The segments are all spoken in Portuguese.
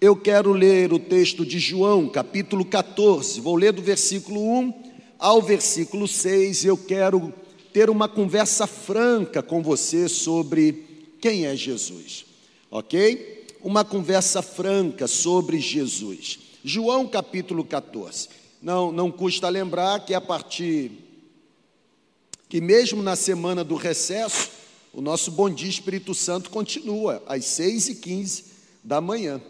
Eu quero ler o texto de João, capítulo 14. Vou ler do versículo 1 ao versículo 6. Eu quero ter uma conversa franca com você sobre quem é Jesus, ok? Uma conversa franca sobre Jesus. João capítulo 14. Não, não custa lembrar que a partir que mesmo na semana do recesso, o nosso bom dia Espírito Santo continua às 6 e 15 da manhã,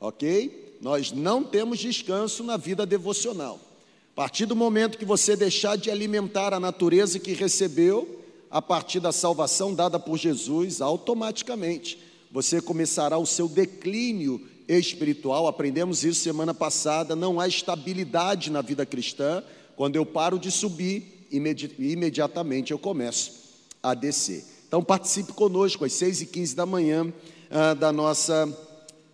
ok? Nós não temos descanso na vida devocional. A partir do momento que você deixar de alimentar a natureza que recebeu, a partir da salvação dada por Jesus, automaticamente você começará o seu declínio espiritual. Aprendemos isso semana passada. Não há estabilidade na vida cristã. Quando eu paro de subir, imedi imediatamente eu começo a descer. Então participe conosco às 6 e 15 da manhã ah, da nossa,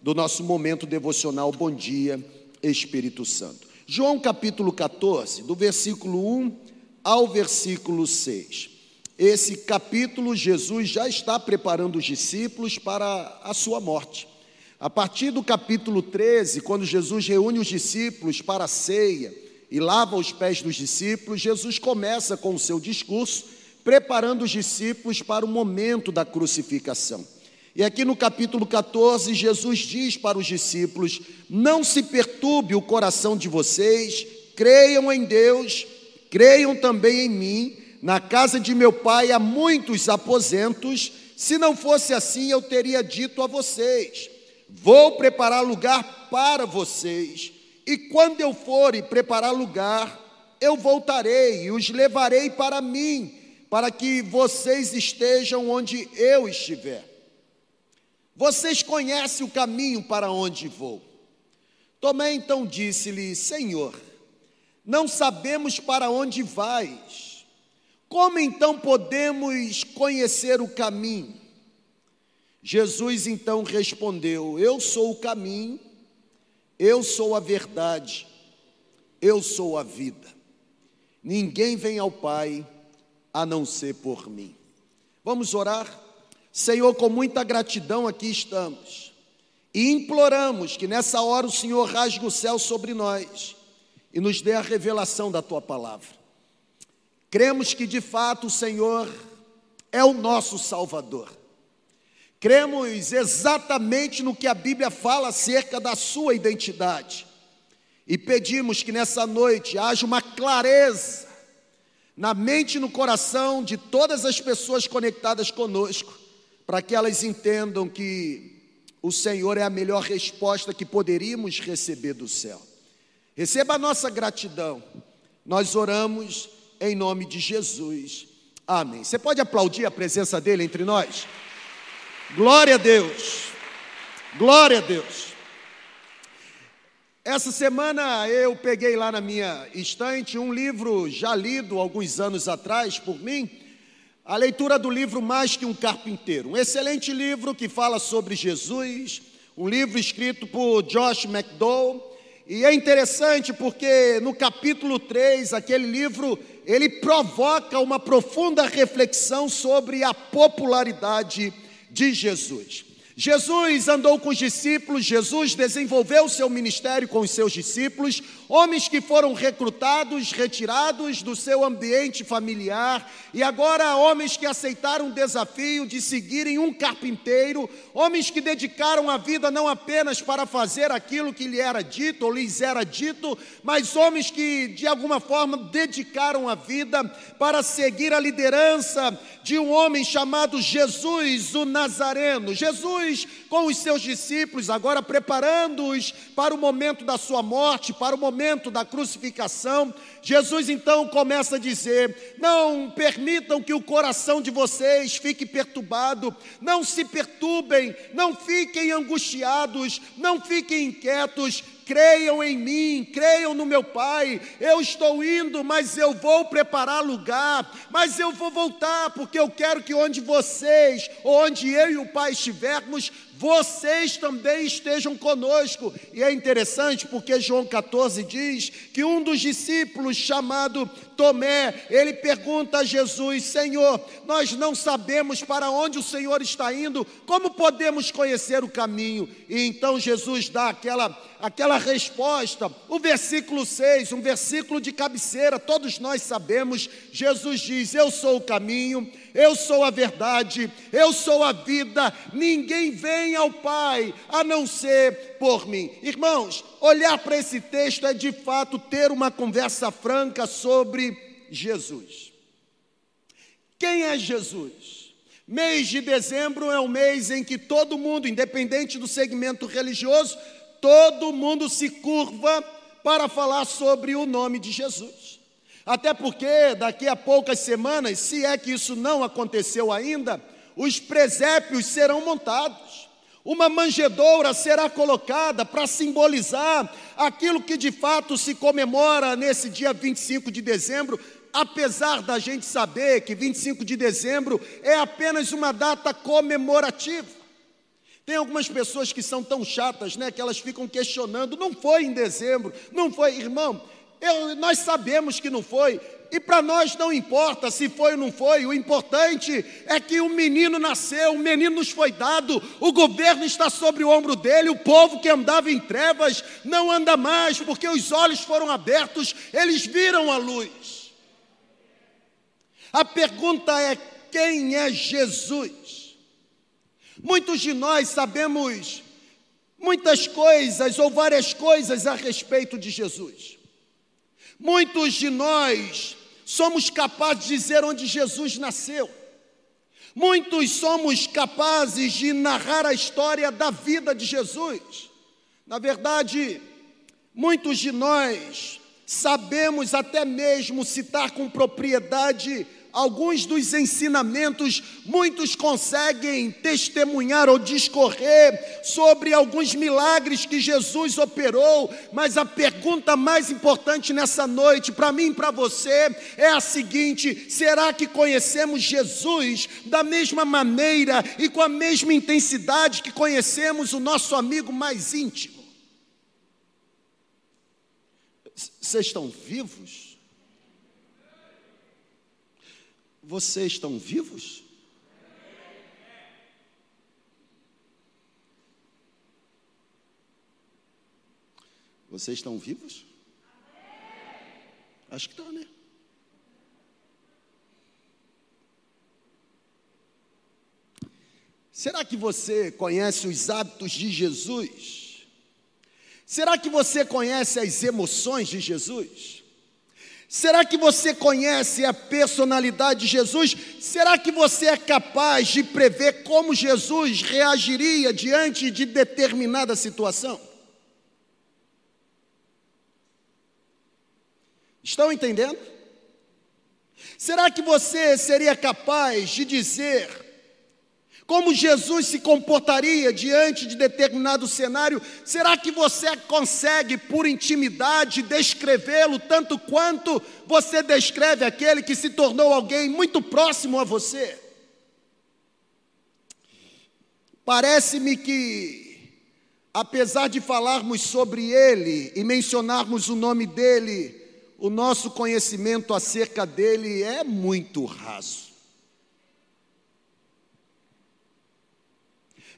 do nosso momento devocional. Bom dia, Espírito Santo. João capítulo 14, do versículo 1 ao versículo 6. Esse capítulo, Jesus já está preparando os discípulos para a sua morte. A partir do capítulo 13, quando Jesus reúne os discípulos para a ceia e lava os pés dos discípulos, Jesus começa com o seu discurso, preparando os discípulos para o momento da crucificação. E aqui no capítulo 14, Jesus diz para os discípulos: Não se perturbe o coração de vocês, creiam em Deus, creiam também em mim. Na casa de meu pai há muitos aposentos. Se não fosse assim, eu teria dito a vocês: Vou preparar lugar para vocês. E quando eu for e preparar lugar, eu voltarei e os levarei para mim, para que vocês estejam onde eu estiver. Vocês conhecem o caminho para onde vou. Tomé então disse-lhe: Senhor, não sabemos para onde vais. Como então podemos conhecer o caminho? Jesus então respondeu: Eu sou o caminho, eu sou a verdade, eu sou a vida. Ninguém vem ao Pai a não ser por mim. Vamos orar? Senhor, com muita gratidão aqui estamos e imploramos que nessa hora o Senhor rasgue o céu sobre nós e nos dê a revelação da tua palavra. Cremos que de fato o Senhor é o nosso Salvador. Cremos exatamente no que a Bíblia fala acerca da sua identidade. E pedimos que nessa noite haja uma clareza na mente e no coração de todas as pessoas conectadas conosco, para que elas entendam que o Senhor é a melhor resposta que poderíamos receber do céu. Receba a nossa gratidão. Nós oramos em nome de Jesus. Amém. Você pode aplaudir a presença dele entre nós? Glória a Deus. Glória a Deus. Essa semana eu peguei lá na minha estante um livro já lido alguns anos atrás por mim, a leitura do livro Mais que um Carpinteiro, um excelente livro que fala sobre Jesus, um livro escrito por Josh McDowell, e é interessante porque no capítulo 3, aquele livro, ele provoca uma profunda reflexão sobre a popularidade de Jesus. Jesus andou com os discípulos, Jesus desenvolveu seu ministério com os seus discípulos, homens que foram recrutados, retirados do seu ambiente familiar, e agora homens que aceitaram o desafio de seguirem um carpinteiro, homens que dedicaram a vida não apenas para fazer aquilo que lhe era dito ou lhes era dito, mas homens que de alguma forma dedicaram a vida para seguir a liderança de um homem chamado Jesus, o Nazareno. Jesus com os seus discípulos, agora preparando-os para o momento da sua morte, para o momento da crucificação. Jesus então começa a dizer: Não permitam que o coração de vocês fique perturbado, não se perturbem, não fiquem angustiados, não fiquem inquietos, creiam em mim, creiam no meu Pai. Eu estou indo, mas eu vou preparar lugar, mas eu vou voltar, porque eu quero que onde vocês, onde eu e o Pai estivermos, vocês também estejam conosco. E é interessante porque João 14 diz que um dos discípulos, chamado Tomé, ele pergunta a Jesus: Senhor, nós não sabemos para onde o Senhor está indo, como podemos conhecer o caminho? E então Jesus dá aquela, aquela resposta, o versículo 6, um versículo de cabeceira, todos nós sabemos. Jesus diz: Eu sou o caminho, eu sou a verdade, eu sou a vida, ninguém vem ao Pai a não ser por mim. Irmãos, olhar para esse texto é de fato ter uma conversa franca sobre Jesus. Quem é Jesus? Mês de dezembro é um mês em que todo mundo, independente do segmento religioso, todo mundo se curva para falar sobre o nome de Jesus. Até porque daqui a poucas semanas, se é que isso não aconteceu ainda, os presépios serão montados. Uma manjedoura será colocada para simbolizar aquilo que de fato se comemora nesse dia 25 de dezembro, apesar da gente saber que 25 de dezembro é apenas uma data comemorativa. Tem algumas pessoas que são tão chatas, né, que elas ficam questionando, não foi em dezembro, não foi, irmão, eu, nós sabemos que não foi, e para nós não importa se foi ou não foi, o importante é que o menino nasceu, o menino nos foi dado, o governo está sobre o ombro dele, o povo que andava em trevas não anda mais, porque os olhos foram abertos, eles viram a luz. A pergunta é: quem é Jesus? Muitos de nós sabemos muitas coisas ou várias coisas a respeito de Jesus. Muitos de nós somos capazes de dizer onde Jesus nasceu. Muitos somos capazes de narrar a história da vida de Jesus. Na verdade, muitos de nós sabemos até mesmo citar com propriedade alguns dos ensinamentos, muitos conseguem testemunhar ou discorrer sobre alguns milagres que Jesus operou, mas a pergunta mais importante nessa noite, para mim e para você, é a seguinte: será que conhecemos Jesus da mesma maneira e com a mesma intensidade que conhecemos o nosso amigo mais íntimo? Vocês estão vivos? Vocês estão vivos? Vocês estão vivos? Acho que estão, né? Será que você conhece os hábitos de Jesus? Será que você conhece as emoções de Jesus? Será que você conhece a personalidade de Jesus? Será que você é capaz de prever como Jesus reagiria diante de determinada situação? Estão entendendo? Será que você seria capaz de dizer como Jesus se comportaria diante de determinado cenário? Será que você consegue, por intimidade, descrevê-lo tanto quanto você descreve aquele que se tornou alguém muito próximo a você? Parece-me que, apesar de falarmos sobre ele e mencionarmos o nome dele, o nosso conhecimento acerca dele é muito raso.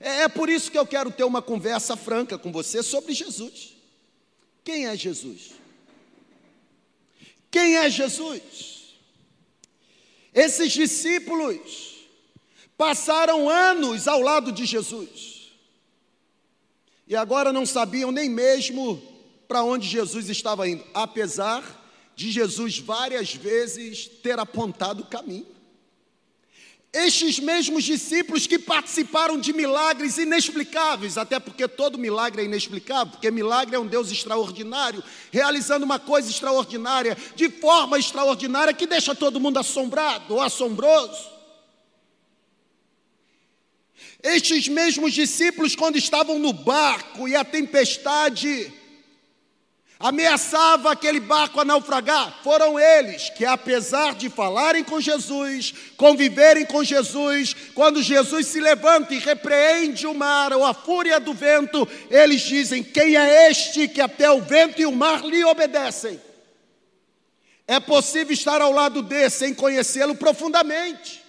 É, é por isso que eu quero ter uma conversa franca com você sobre Jesus. Quem é Jesus? Quem é Jesus? Esses discípulos passaram anos ao lado de Jesus e agora não sabiam nem mesmo para onde Jesus estava indo, apesar de Jesus várias vezes ter apontado o caminho. Estes mesmos discípulos que participaram de milagres inexplicáveis, até porque todo milagre é inexplicável, porque milagre é um Deus extraordinário, realizando uma coisa extraordinária, de forma extraordinária, que deixa todo mundo assombrado ou assombroso. Estes mesmos discípulos, quando estavam no barco e a tempestade ameaçava aquele barco a naufragar, foram eles que, apesar de falarem com Jesus, conviverem com Jesus, quando Jesus se levanta e repreende o mar ou a fúria do vento, eles dizem: Quem é este que até o vento e o mar lhe obedecem? É possível estar ao lado desse sem conhecê-lo profundamente.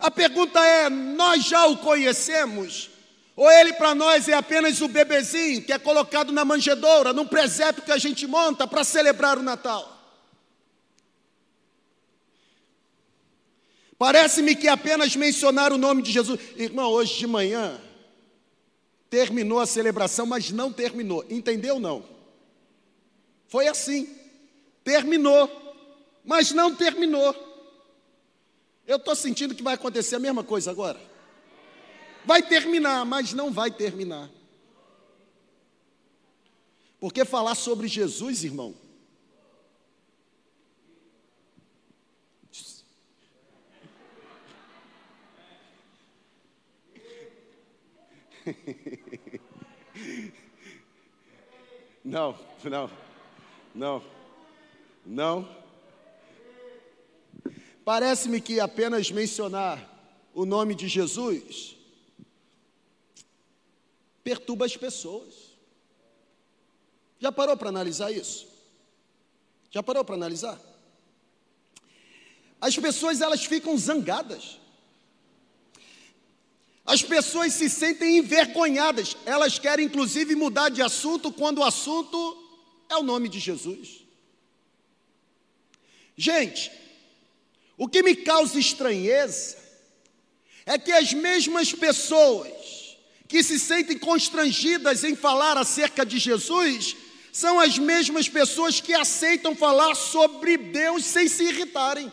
A pergunta é: nós já o conhecemos? Ou ele para nós é apenas o bebezinho que é colocado na manjedoura, num presépio que a gente monta para celebrar o Natal? Parece-me que apenas mencionar o nome de Jesus. Irmão, hoje de manhã terminou a celebração, mas não terminou. Entendeu não? Foi assim. Terminou, mas não terminou. Eu estou sentindo que vai acontecer a mesma coisa agora. Vai terminar, mas não vai terminar. Porque falar sobre Jesus, irmão, Não, não, não, não. Parece-me que apenas mencionar o nome de Jesus perturba as pessoas. Já parou para analisar isso? Já parou para analisar? As pessoas elas ficam zangadas. As pessoas se sentem envergonhadas. Elas querem inclusive mudar de assunto quando o assunto é o nome de Jesus. Gente, o que me causa estranheza é que as mesmas pessoas que se sentem constrangidas em falar acerca de Jesus são as mesmas pessoas que aceitam falar sobre Deus sem se irritarem.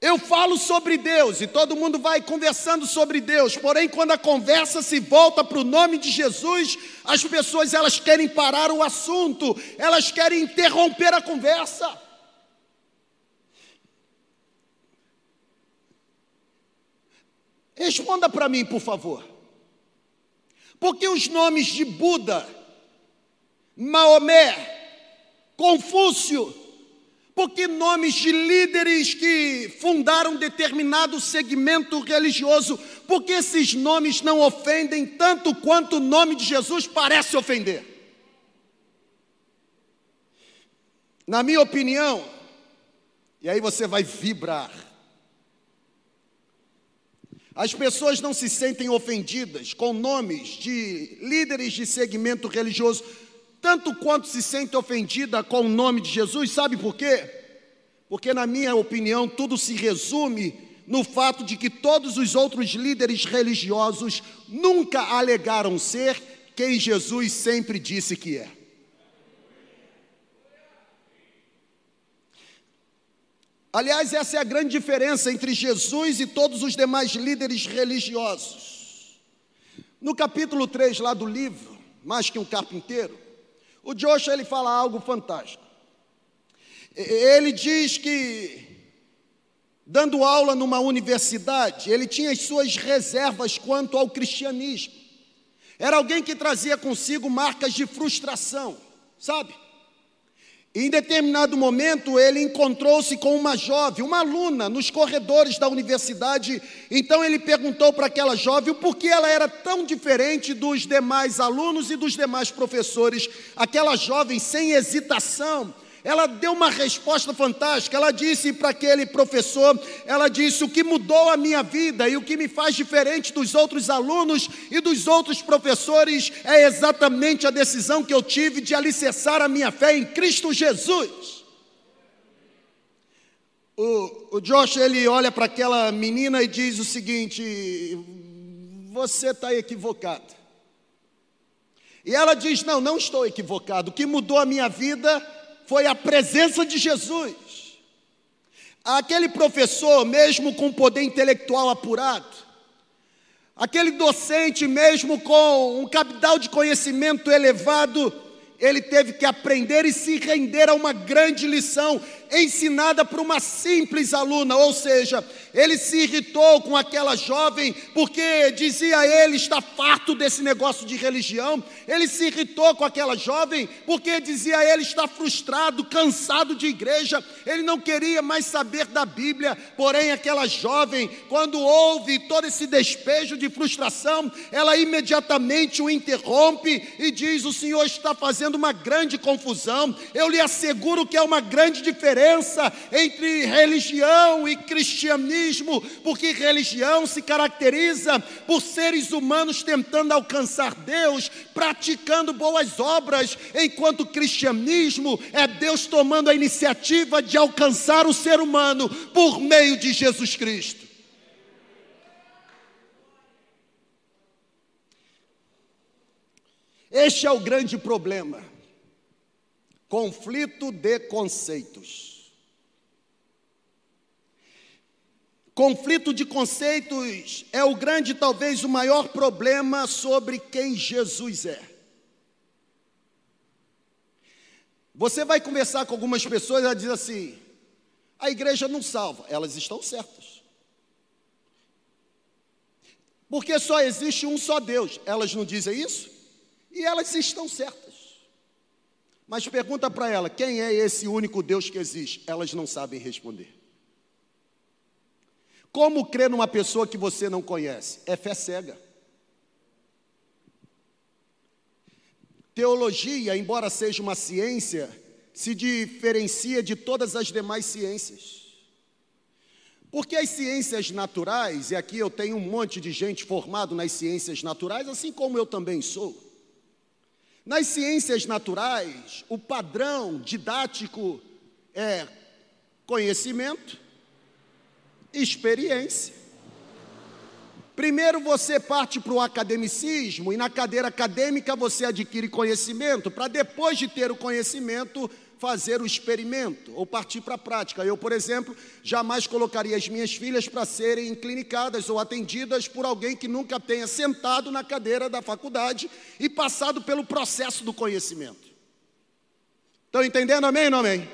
Eu falo sobre Deus e todo mundo vai conversando sobre Deus, porém quando a conversa se volta para o nome de Jesus, as pessoas elas querem parar o assunto, elas querem interromper a conversa. Responda para mim, por favor. Porque os nomes de Buda, Maomé, Confúcio, porque nomes de líderes que fundaram determinado segmento religioso, porque esses nomes não ofendem tanto quanto o nome de Jesus parece ofender. Na minha opinião, e aí você vai vibrar, as pessoas não se sentem ofendidas com nomes de líderes de segmento religioso, tanto quanto se sente ofendida com o nome de Jesus, sabe por quê? Porque, na minha opinião, tudo se resume no fato de que todos os outros líderes religiosos nunca alegaram ser quem Jesus sempre disse que é. Aliás, essa é a grande diferença entre Jesus e todos os demais líderes religiosos. No capítulo 3 lá do livro, Mais que um carpinteiro, o Joshua ele fala algo fantástico. Ele diz que dando aula numa universidade, ele tinha as suas reservas quanto ao cristianismo. Era alguém que trazia consigo marcas de frustração, sabe? Em determinado momento, ele encontrou-se com uma jovem, uma aluna, nos corredores da universidade. Então, ele perguntou para aquela jovem o porquê ela era tão diferente dos demais alunos e dos demais professores. Aquela jovem, sem hesitação, ela deu uma resposta fantástica. Ela disse para aquele professor: ela disse, o que mudou a minha vida e o que me faz diferente dos outros alunos e dos outros professores é exatamente a decisão que eu tive de alicerçar a minha fé em Cristo Jesus. O, o Josh ele olha para aquela menina e diz o seguinte: você está equivocado. E ela diz: Não, não estou equivocado. O que mudou a minha vida foi a presença de Jesus. Aquele professor, mesmo com poder intelectual apurado, aquele docente, mesmo com um capital de conhecimento elevado, ele teve que aprender e se render a uma grande lição. Ensinada por uma simples aluna, ou seja, ele se irritou com aquela jovem porque dizia ele está farto desse negócio de religião. Ele se irritou com aquela jovem porque dizia ele está frustrado, cansado de igreja. Ele não queria mais saber da Bíblia. Porém, aquela jovem, quando ouve todo esse despejo de frustração, ela imediatamente o interrompe e diz: "O Senhor está fazendo uma grande confusão. Eu lhe asseguro que é uma grande diferença entre religião e cristianismo porque religião se caracteriza por seres humanos tentando alcançar Deus, praticando boas obras, enquanto cristianismo é Deus tomando a iniciativa de alcançar o ser humano por meio de Jesus Cristo. Este é o grande problema. Conflito de conceitos. Conflito de conceitos é o grande, talvez o maior problema sobre quem Jesus é. Você vai conversar com algumas pessoas ela diz assim: a igreja não salva, elas estão certas. Porque só existe um só Deus, elas não dizem isso? E elas estão certas. Mas pergunta para ela: quem é esse único Deus que existe? Elas não sabem responder. Como crer numa pessoa que você não conhece? É fé cega. Teologia, embora seja uma ciência, se diferencia de todas as demais ciências. Porque as ciências naturais, e aqui eu tenho um monte de gente formado nas ciências naturais, assim como eu também sou. Nas ciências naturais, o padrão didático é conhecimento, experiência. Primeiro você parte para o academicismo e na cadeira acadêmica você adquire conhecimento, para depois de ter o conhecimento fazer o experimento ou partir para a prática. Eu, por exemplo, jamais colocaria as minhas filhas para serem clinicadas ou atendidas por alguém que nunca tenha sentado na cadeira da faculdade e passado pelo processo do conhecimento. Estão entendendo? Amém ou não amém?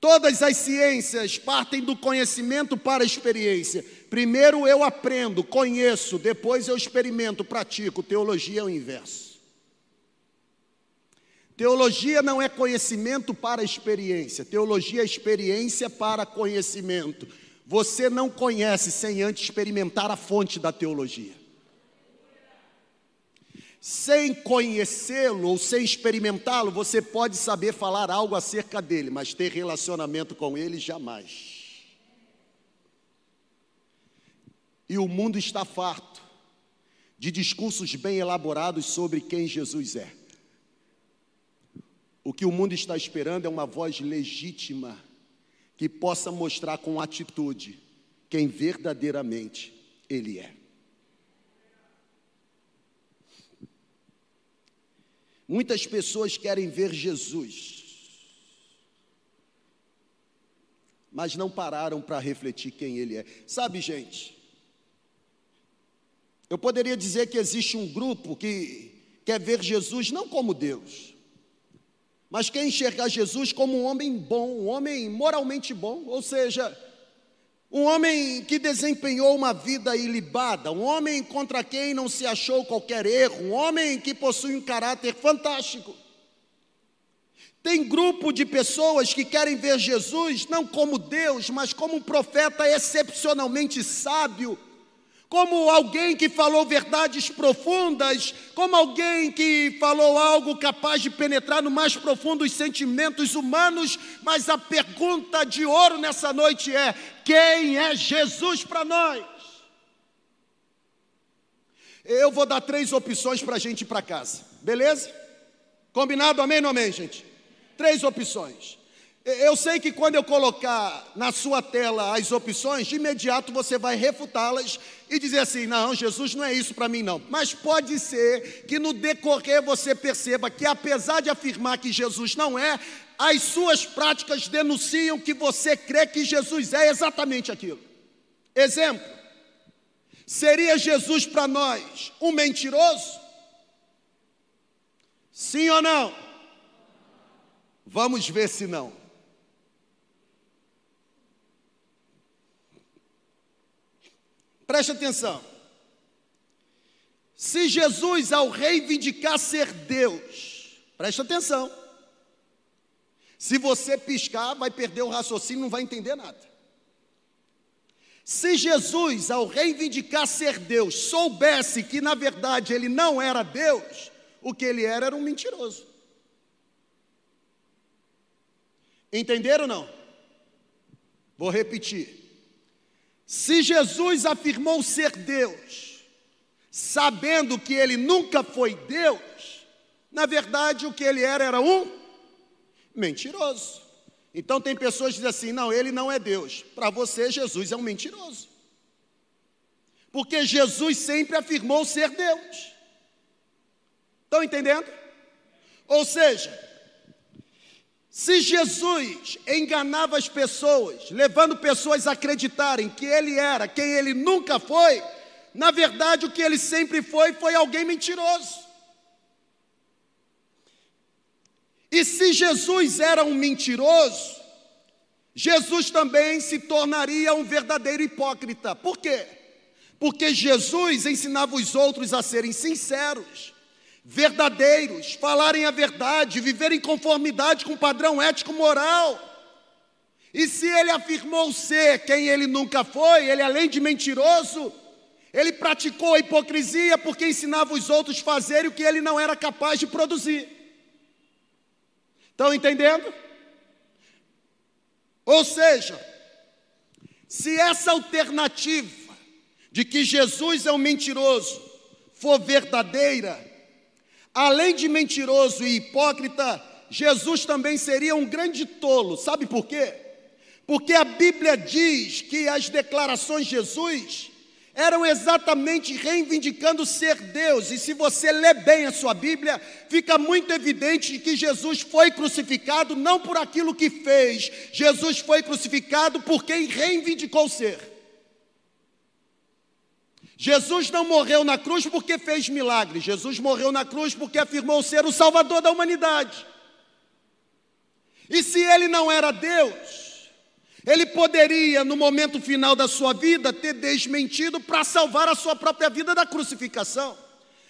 Todas as ciências partem do conhecimento para a experiência. Primeiro eu aprendo, conheço, depois eu experimento, pratico. Teologia é o inverso. Teologia não é conhecimento para experiência, teologia é experiência para conhecimento. Você não conhece sem antes experimentar a fonte da teologia. Sem conhecê-lo ou sem experimentá-lo, você pode saber falar algo acerca dele, mas ter relacionamento com ele jamais. E o mundo está farto de discursos bem elaborados sobre quem Jesus é. O que o mundo está esperando é uma voz legítima que possa mostrar com atitude quem verdadeiramente ele é. Muitas pessoas querem ver Jesus, mas não pararam para refletir quem Ele é. Sabe, gente, eu poderia dizer que existe um grupo que quer ver Jesus não como Deus, mas quer enxergar Jesus como um homem bom, um homem moralmente bom, ou seja, um homem que desempenhou uma vida ilibada, um homem contra quem não se achou qualquer erro, um homem que possui um caráter fantástico. Tem grupo de pessoas que querem ver Jesus não como Deus, mas como um profeta excepcionalmente sábio, como alguém que falou verdades profundas, como alguém que falou algo capaz de penetrar no mais profundos sentimentos humanos, mas a pergunta de ouro nessa noite é: quem é Jesus para nós? Eu vou dar três opções para a gente ir para casa, beleza? Combinado? Amém ou amém, gente? Três opções. Eu sei que quando eu colocar na sua tela as opções, de imediato você vai refutá-las e dizer assim: não, Jesus não é isso para mim, não. Mas pode ser que no decorrer você perceba que, apesar de afirmar que Jesus não é, as suas práticas denunciam que você crê que Jesus é exatamente aquilo. Exemplo: seria Jesus para nós um mentiroso? Sim ou não? Vamos ver se não. Preste atenção. Se Jesus, ao reivindicar ser Deus, preste atenção. Se você piscar, vai perder o raciocínio, não vai entender nada. Se Jesus, ao reivindicar ser Deus, soubesse que na verdade ele não era Deus, o que ele era era um mentiroso. Entenderam ou não? Vou repetir. Se Jesus afirmou ser Deus, sabendo que ele nunca foi Deus, na verdade o que ele era era um mentiroso. Então tem pessoas que dizem assim: não, ele não é Deus. Para você, Jesus é um mentiroso. Porque Jesus sempre afirmou ser Deus. Estão entendendo? Ou seja, se Jesus enganava as pessoas, levando pessoas a acreditarem que ele era quem ele nunca foi, na verdade o que ele sempre foi foi alguém mentiroso. E se Jesus era um mentiroso, Jesus também se tornaria um verdadeiro hipócrita. Por quê? Porque Jesus ensinava os outros a serem sinceros, verdadeiros, falarem a verdade, viver em conformidade com o padrão ético-moral. E se ele afirmou ser quem ele nunca foi, ele além de mentiroso, ele praticou a hipocrisia porque ensinava os outros a fazerem o que ele não era capaz de produzir. Estão entendendo? Ou seja, se essa alternativa de que Jesus é um mentiroso for verdadeira, além de mentiroso e hipócrita, Jesus também seria um grande tolo. Sabe por quê? Porque a Bíblia diz que as declarações de Jesus eram exatamente reivindicando ser Deus. E se você lê bem a sua Bíblia, fica muito evidente que Jesus foi crucificado não por aquilo que fez, Jesus foi crucificado por quem reivindicou ser. Jesus não morreu na cruz porque fez milagres, Jesus morreu na cruz porque afirmou ser o Salvador da humanidade. E se ele não era Deus, ele poderia, no momento final da sua vida, ter desmentido para salvar a sua própria vida da crucificação.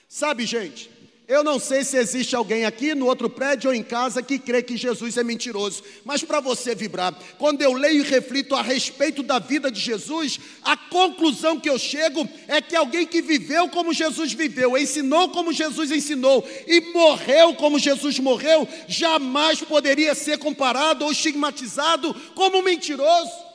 Sabe, gente, eu não sei se existe alguém aqui no outro prédio ou em casa que crê que Jesus é mentiroso, mas para você vibrar, quando eu leio e reflito a respeito da vida de Jesus, a conclusão que eu chego é que alguém que viveu como Jesus viveu, ensinou como Jesus ensinou e morreu como Jesus morreu, jamais poderia ser comparado ou estigmatizado como mentiroso.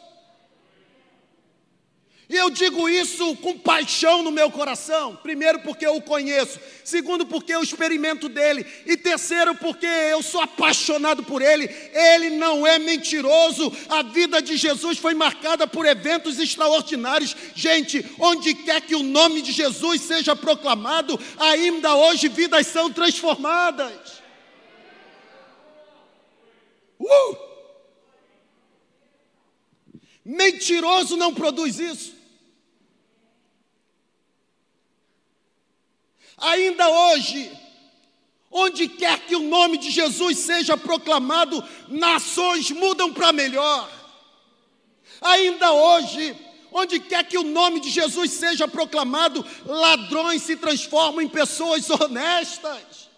E eu digo isso com paixão no meu coração. Primeiro, porque eu o conheço. Segundo, porque eu experimento dele. E terceiro, porque eu sou apaixonado por ele. Ele não é mentiroso. A vida de Jesus foi marcada por eventos extraordinários. Gente, onde quer que o nome de Jesus seja proclamado, ainda hoje vidas são transformadas. Uh! Mentiroso não produz isso. Ainda hoje, onde quer que o nome de Jesus seja proclamado, nações mudam para melhor. Ainda hoje, onde quer que o nome de Jesus seja proclamado, ladrões se transformam em pessoas honestas.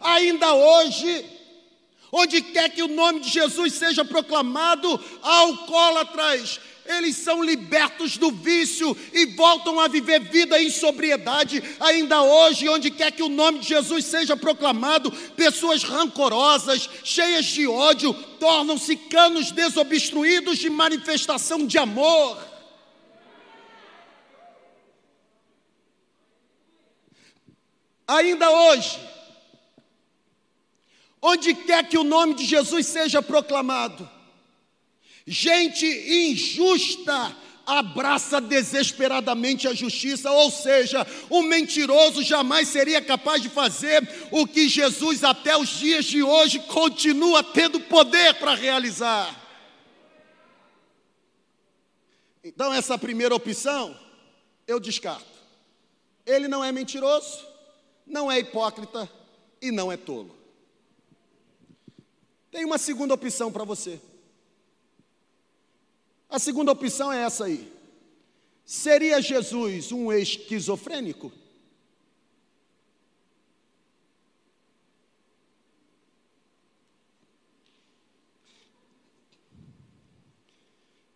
Ainda hoje, onde quer que o nome de Jesus seja proclamado, alcoólatras eles são libertos do vício e voltam a viver vida em sobriedade. Ainda hoje, onde quer que o nome de Jesus seja proclamado, pessoas rancorosas, cheias de ódio, tornam-se canos desobstruídos de manifestação de amor. Ainda hoje, onde quer que o nome de Jesus seja proclamado, Gente injusta abraça desesperadamente a justiça, ou seja, o mentiroso jamais seria capaz de fazer o que Jesus, até os dias de hoje, continua tendo poder para realizar. Então, essa primeira opção, eu descarto. Ele não é mentiroso, não é hipócrita e não é tolo. Tem uma segunda opção para você. A segunda opção é essa aí. Seria Jesus um esquizofrênico?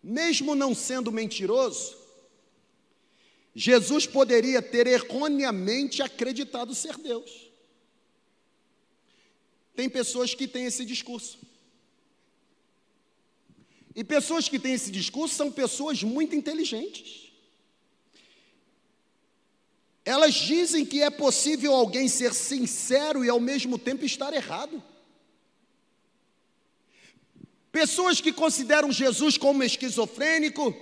Mesmo não sendo mentiroso, Jesus poderia ter erroneamente acreditado ser Deus. Tem pessoas que têm esse discurso. E pessoas que têm esse discurso são pessoas muito inteligentes. Elas dizem que é possível alguém ser sincero e ao mesmo tempo estar errado. Pessoas que consideram Jesus como esquizofrênico,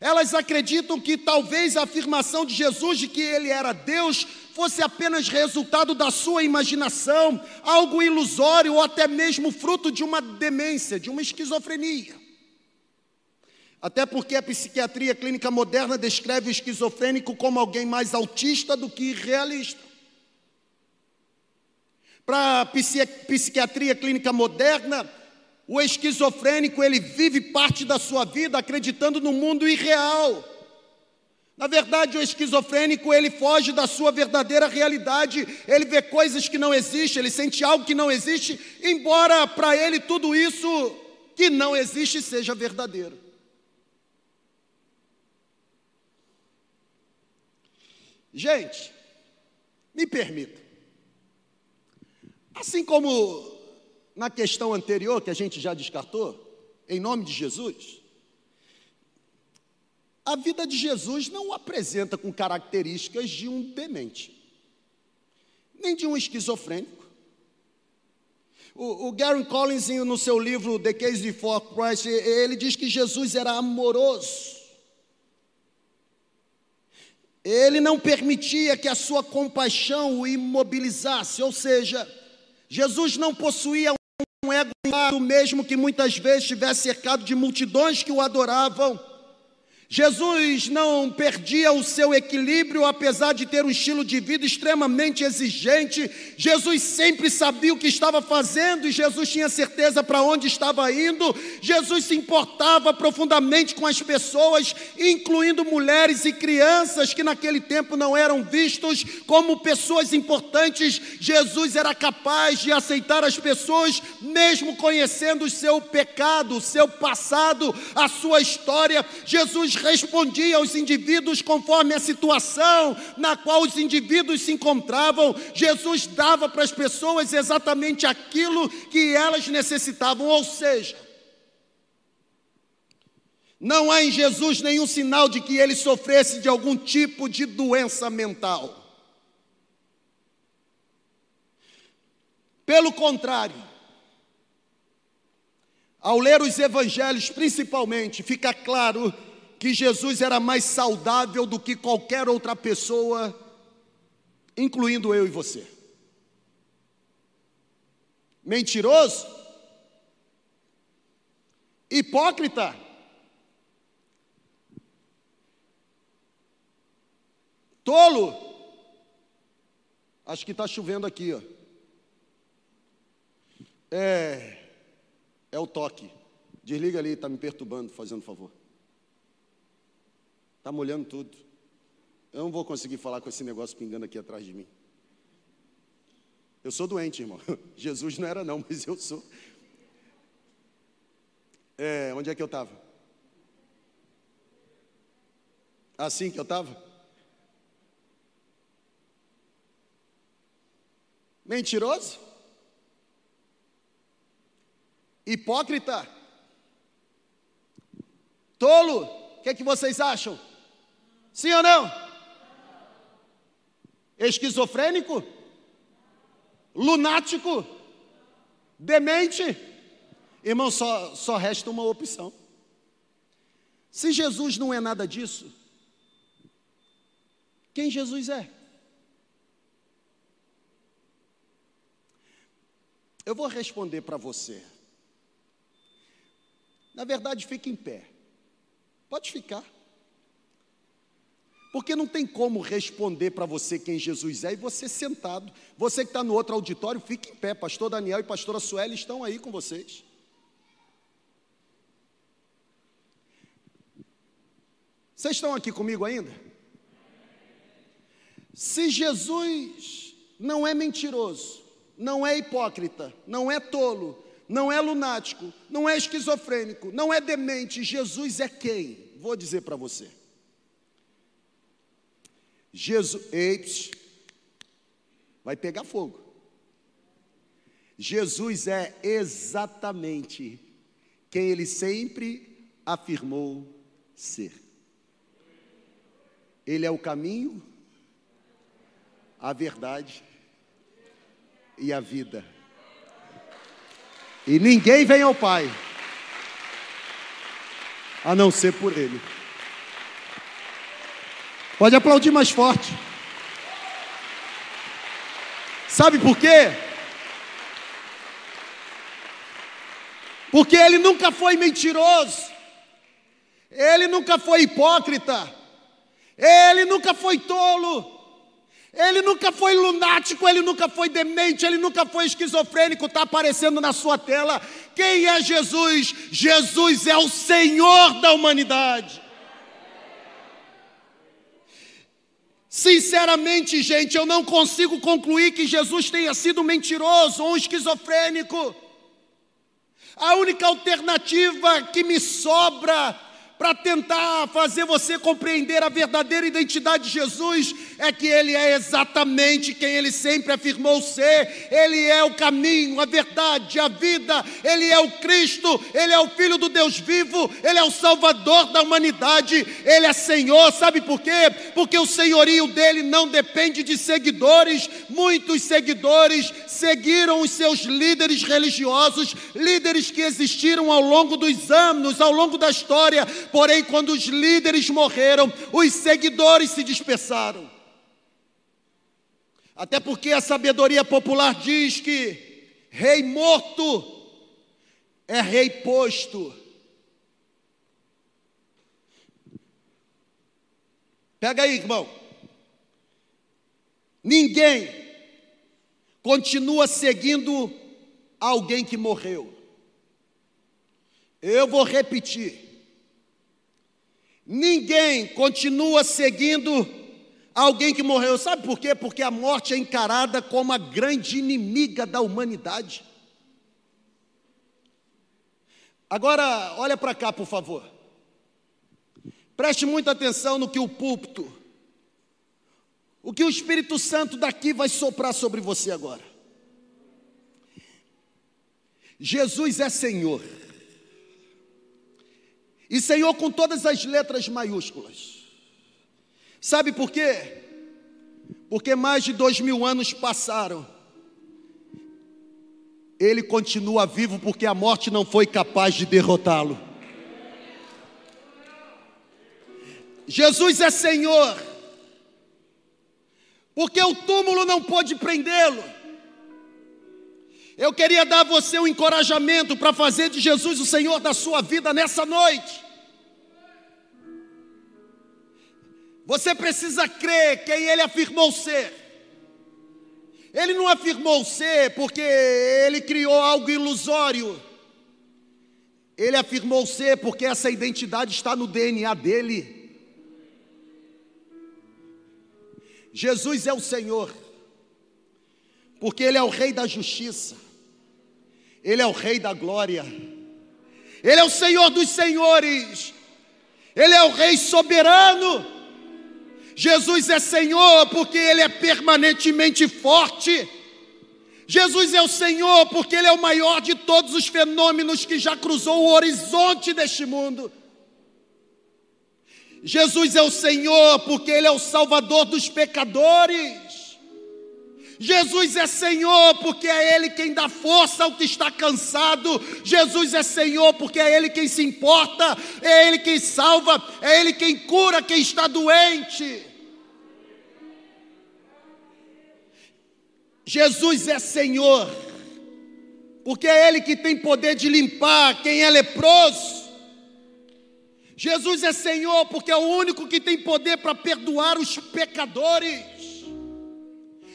elas acreditam que talvez a afirmação de Jesus de que ele era Deus fosse apenas resultado da sua imaginação, algo ilusório ou até mesmo fruto de uma demência, de uma esquizofrenia. Até porque a psiquiatria clínica moderna descreve o esquizofrênico como alguém mais autista do que realista. Para a psiquiatria clínica moderna, o esquizofrênico, ele vive parte da sua vida acreditando no mundo irreal. Na verdade, o esquizofrênico, ele foge da sua verdadeira realidade, ele vê coisas que não existem, ele sente algo que não existe, embora para ele tudo isso que não existe seja verdadeiro. Gente, me permita. Assim como na questão anterior, que a gente já descartou, em nome de Jesus, a vida de Jesus não o apresenta com características de um demente, nem de um esquizofrênico. O, o Gary Collins, no seu livro The Case Before Christ, ele diz que Jesus era amoroso. Ele não permitia que a sua compaixão o imobilizasse, ou seja, Jesus não possuía um ego mesmo que muitas vezes estivesse cercado de multidões que o adoravam. Jesus não perdia o seu equilíbrio, apesar de ter um estilo de vida extremamente exigente. Jesus sempre sabia o que estava fazendo e Jesus tinha certeza para onde estava indo. Jesus se importava profundamente com as pessoas, incluindo mulheres e crianças que naquele tempo não eram vistos como pessoas importantes. Jesus era capaz de aceitar as pessoas, mesmo conhecendo o seu pecado, o seu passado, a sua história. Jesus respondia aos indivíduos conforme a situação na qual os indivíduos se encontravam. Jesus dava para as pessoas exatamente aquilo que elas necessitavam, ou seja, não há em Jesus nenhum sinal de que ele sofresse de algum tipo de doença mental. Pelo contrário, ao ler os evangelhos, principalmente, fica claro que Jesus era mais saudável do que qualquer outra pessoa, incluindo eu e você. Mentiroso? Hipócrita? Tolo? Acho que está chovendo aqui, ó. É, é o toque. Desliga ali, está me perturbando, fazendo favor. Está molhando tudo. Eu não vou conseguir falar com esse negócio pingando aqui atrás de mim. Eu sou doente, irmão. Jesus não era, não, mas eu sou. É, onde é que eu estava? Assim que eu estava? Mentiroso? Hipócrita? Tolo? O que, é que vocês acham? Sim ou não? Esquizofrênico? Lunático? Demente? Irmão, só, só resta uma opção. Se Jesus não é nada disso, quem Jesus é? Eu vou responder para você. Na verdade, fique em pé. Pode ficar. Porque não tem como responder para você quem Jesus é e você sentado. Você que está no outro auditório, fique em pé. Pastor Daniel e pastora Sueli estão aí com vocês. Vocês estão aqui comigo ainda? Se Jesus não é mentiroso, não é hipócrita, não é tolo, não é lunático, não é esquizofrênico, não é demente, Jesus é quem? Vou dizer para você. Jesus, eis, vai pegar fogo. Jesus é exatamente quem ele sempre afirmou ser. Ele é o caminho, a verdade e a vida. E ninguém vem ao Pai a não ser por Ele. Pode aplaudir mais forte. Sabe por quê? Porque ele nunca foi mentiroso, ele nunca foi hipócrita, ele nunca foi tolo, ele nunca foi lunático, ele nunca foi demente, ele nunca foi esquizofrênico. Está aparecendo na sua tela. Quem é Jesus? Jesus é o Senhor da humanidade. Sinceramente, gente, eu não consigo concluir que Jesus tenha sido mentiroso ou esquizofrênico. A única alternativa que me sobra para tentar fazer você compreender a verdadeira identidade de Jesus, é que Ele é exatamente quem Ele sempre afirmou ser. Ele é o caminho, a verdade, a vida. Ele é o Cristo, Ele é o Filho do Deus vivo, Ele é o Salvador da humanidade, Ele é Senhor. Sabe por quê? Porque o senhorio dele não depende de seguidores. Muitos seguidores seguiram os seus líderes religiosos, líderes que existiram ao longo dos anos, ao longo da história Porém, quando os líderes morreram, os seguidores se dispersaram. Até porque a sabedoria popular diz que rei morto é rei posto. Pega aí, irmão. Ninguém continua seguindo alguém que morreu. Eu vou repetir. Ninguém continua seguindo alguém que morreu. Sabe por quê? Porque a morte é encarada como a grande inimiga da humanidade. Agora, olha para cá, por favor. Preste muita atenção no que o púlpito, o que o Espírito Santo daqui vai soprar sobre você agora. Jesus é Senhor. E Senhor com todas as letras maiúsculas. Sabe por quê? Porque mais de dois mil anos passaram. Ele continua vivo porque a morte não foi capaz de derrotá-lo. Jesus é Senhor, porque o túmulo não pôde prendê-lo. Eu queria dar a você um encorajamento para fazer de Jesus o Senhor da sua vida nessa noite. Você precisa crer quem ele afirmou ser. Ele não afirmou ser porque ele criou algo ilusório. Ele afirmou ser porque essa identidade está no DNA dele. Jesus é o Senhor, porque Ele é o Rei da justiça, Ele é o Rei da glória, Ele é o Senhor dos senhores, Ele é o Rei soberano. Jesus é Senhor porque Ele é permanentemente forte. Jesus é o Senhor porque Ele é o maior de todos os fenômenos que já cruzou o horizonte deste mundo. Jesus é o Senhor porque Ele é o Salvador dos pecadores. Jesus é Senhor porque é Ele quem dá força ao que está cansado. Jesus é Senhor porque é Ele quem se importa, é Ele quem salva, é Ele quem cura quem está doente. Jesus é Senhor, porque é Ele que tem poder de limpar quem é leproso. Jesus é Senhor, porque é o único que tem poder para perdoar os pecadores.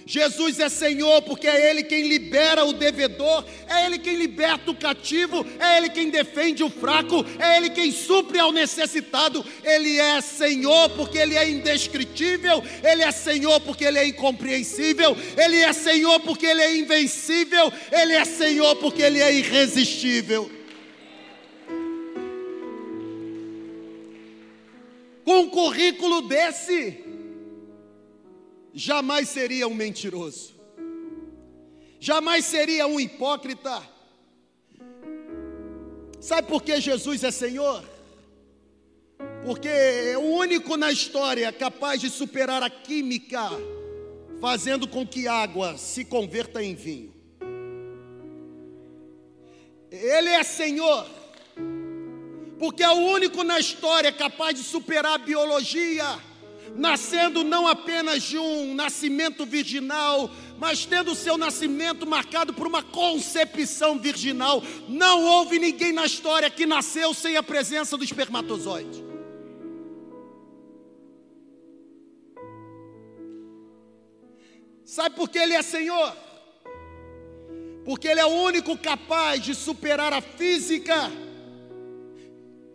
Jesus é Senhor porque é Ele quem libera o devedor, é Ele quem liberta o cativo, é Ele quem defende o fraco, é Ele quem supre ao necessitado. Ele é Senhor porque Ele é indescritível, Ele é Senhor porque Ele é incompreensível, Ele é Senhor porque Ele é invencível, Ele é Senhor porque Ele é irresistível. Com um currículo desse, jamais seria um mentiroso, jamais seria um hipócrita. Sabe por que Jesus é Senhor? Porque é o único na história capaz de superar a química, fazendo com que água se converta em vinho. Ele é Senhor, porque é o único na história capaz de superar a biologia nascendo não apenas de um nascimento virginal, mas tendo seu nascimento marcado por uma concepção virginal. Não houve ninguém na história que nasceu sem a presença do espermatozoide. Sabe por que Ele é Senhor? Porque Ele é o único capaz de superar a física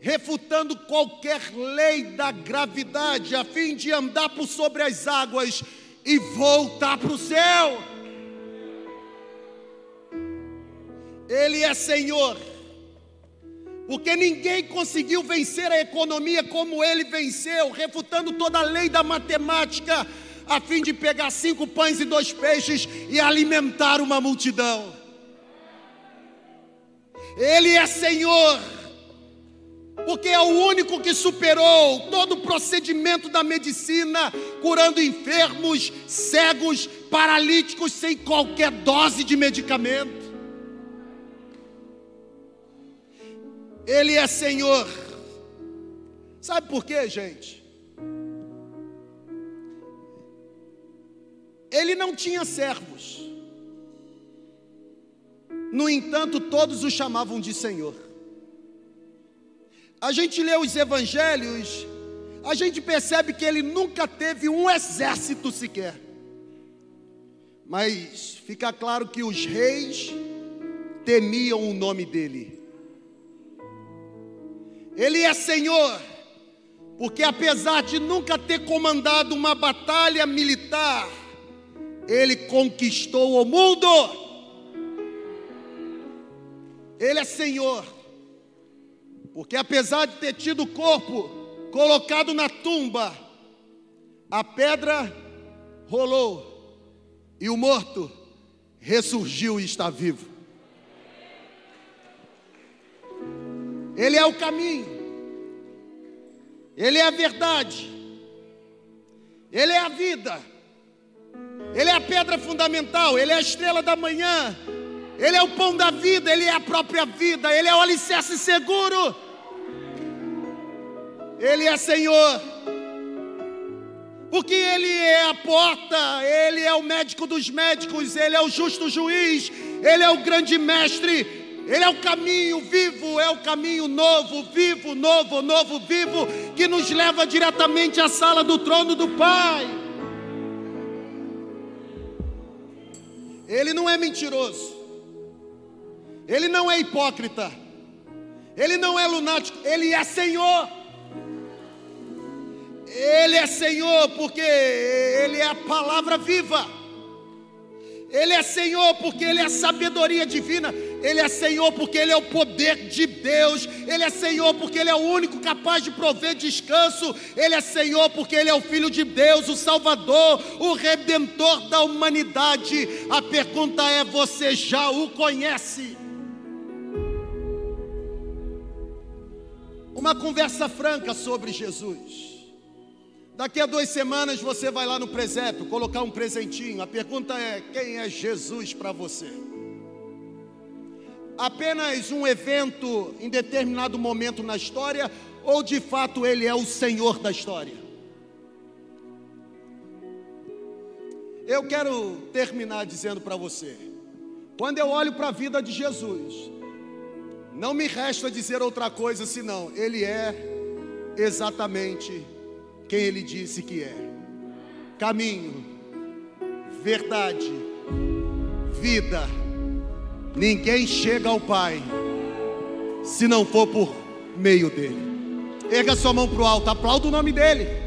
refutando qualquer lei da gravidade, a fim de andar por sobre as águas e voltar para o céu. Ele é Senhor, porque ninguém conseguiu vencer a economia como ele venceu, refutando toda a lei da matemática, a fim de pegar cinco pães e dois peixes e alimentar uma multidão. Ele é Senhor porque é o único que superou todo o procedimento da medicina, curando enfermos, cegos, paralíticos sem qualquer dose de medicamento. Ele é Senhor. Sabe por quê, gente? Ele não tinha servos. No entanto, todos o chamavam de Senhor a gente lê os evangelhos, a gente percebe que ele nunca teve um exército sequer. Mas fica claro que os reis temiam o nome dele. Ele é Senhor, porque apesar de nunca ter comandado uma batalha militar, ele conquistou o mundo. Ele é Senhor. Porque apesar de ter tido o corpo colocado na tumba, a pedra rolou e o morto ressurgiu e está vivo. Ele é o caminho, Ele é a verdade, Ele é a vida, Ele é a pedra fundamental, Ele é a estrela da manhã, Ele é o pão da vida, Ele é a própria vida, Ele é o alicerce seguro. Ele é Senhor. Porque Ele é a porta, Ele é o médico dos médicos, Ele é o justo juiz, Ele é o grande mestre, Ele é o caminho vivo, é o caminho novo, vivo, novo, novo, vivo, que nos leva diretamente à sala do trono do Pai. Ele não é mentiroso, Ele não é hipócrita, Ele não é lunático, Ele é Senhor. Ele é Senhor porque Ele é a palavra viva. Ele é Senhor porque Ele é a sabedoria divina. Ele é Senhor porque Ele é o poder de Deus. Ele é Senhor porque Ele é o único capaz de prover descanso. Ele é Senhor porque Ele é o Filho de Deus, o Salvador, o Redentor da humanidade. A pergunta é: você já o conhece? Uma conversa franca sobre Jesus. Daqui a duas semanas você vai lá no presépio colocar um presentinho. A pergunta é: quem é Jesus para você? Apenas um evento em determinado momento na história, ou de fato ele é o Senhor da história? Eu quero terminar dizendo para você: quando eu olho para a vida de Jesus, não me resta dizer outra coisa senão, Ele é exatamente quem ele disse que é: caminho, verdade, vida. Ninguém chega ao Pai se não for por meio dele. Erga sua mão para o alto, aplauda o nome dele.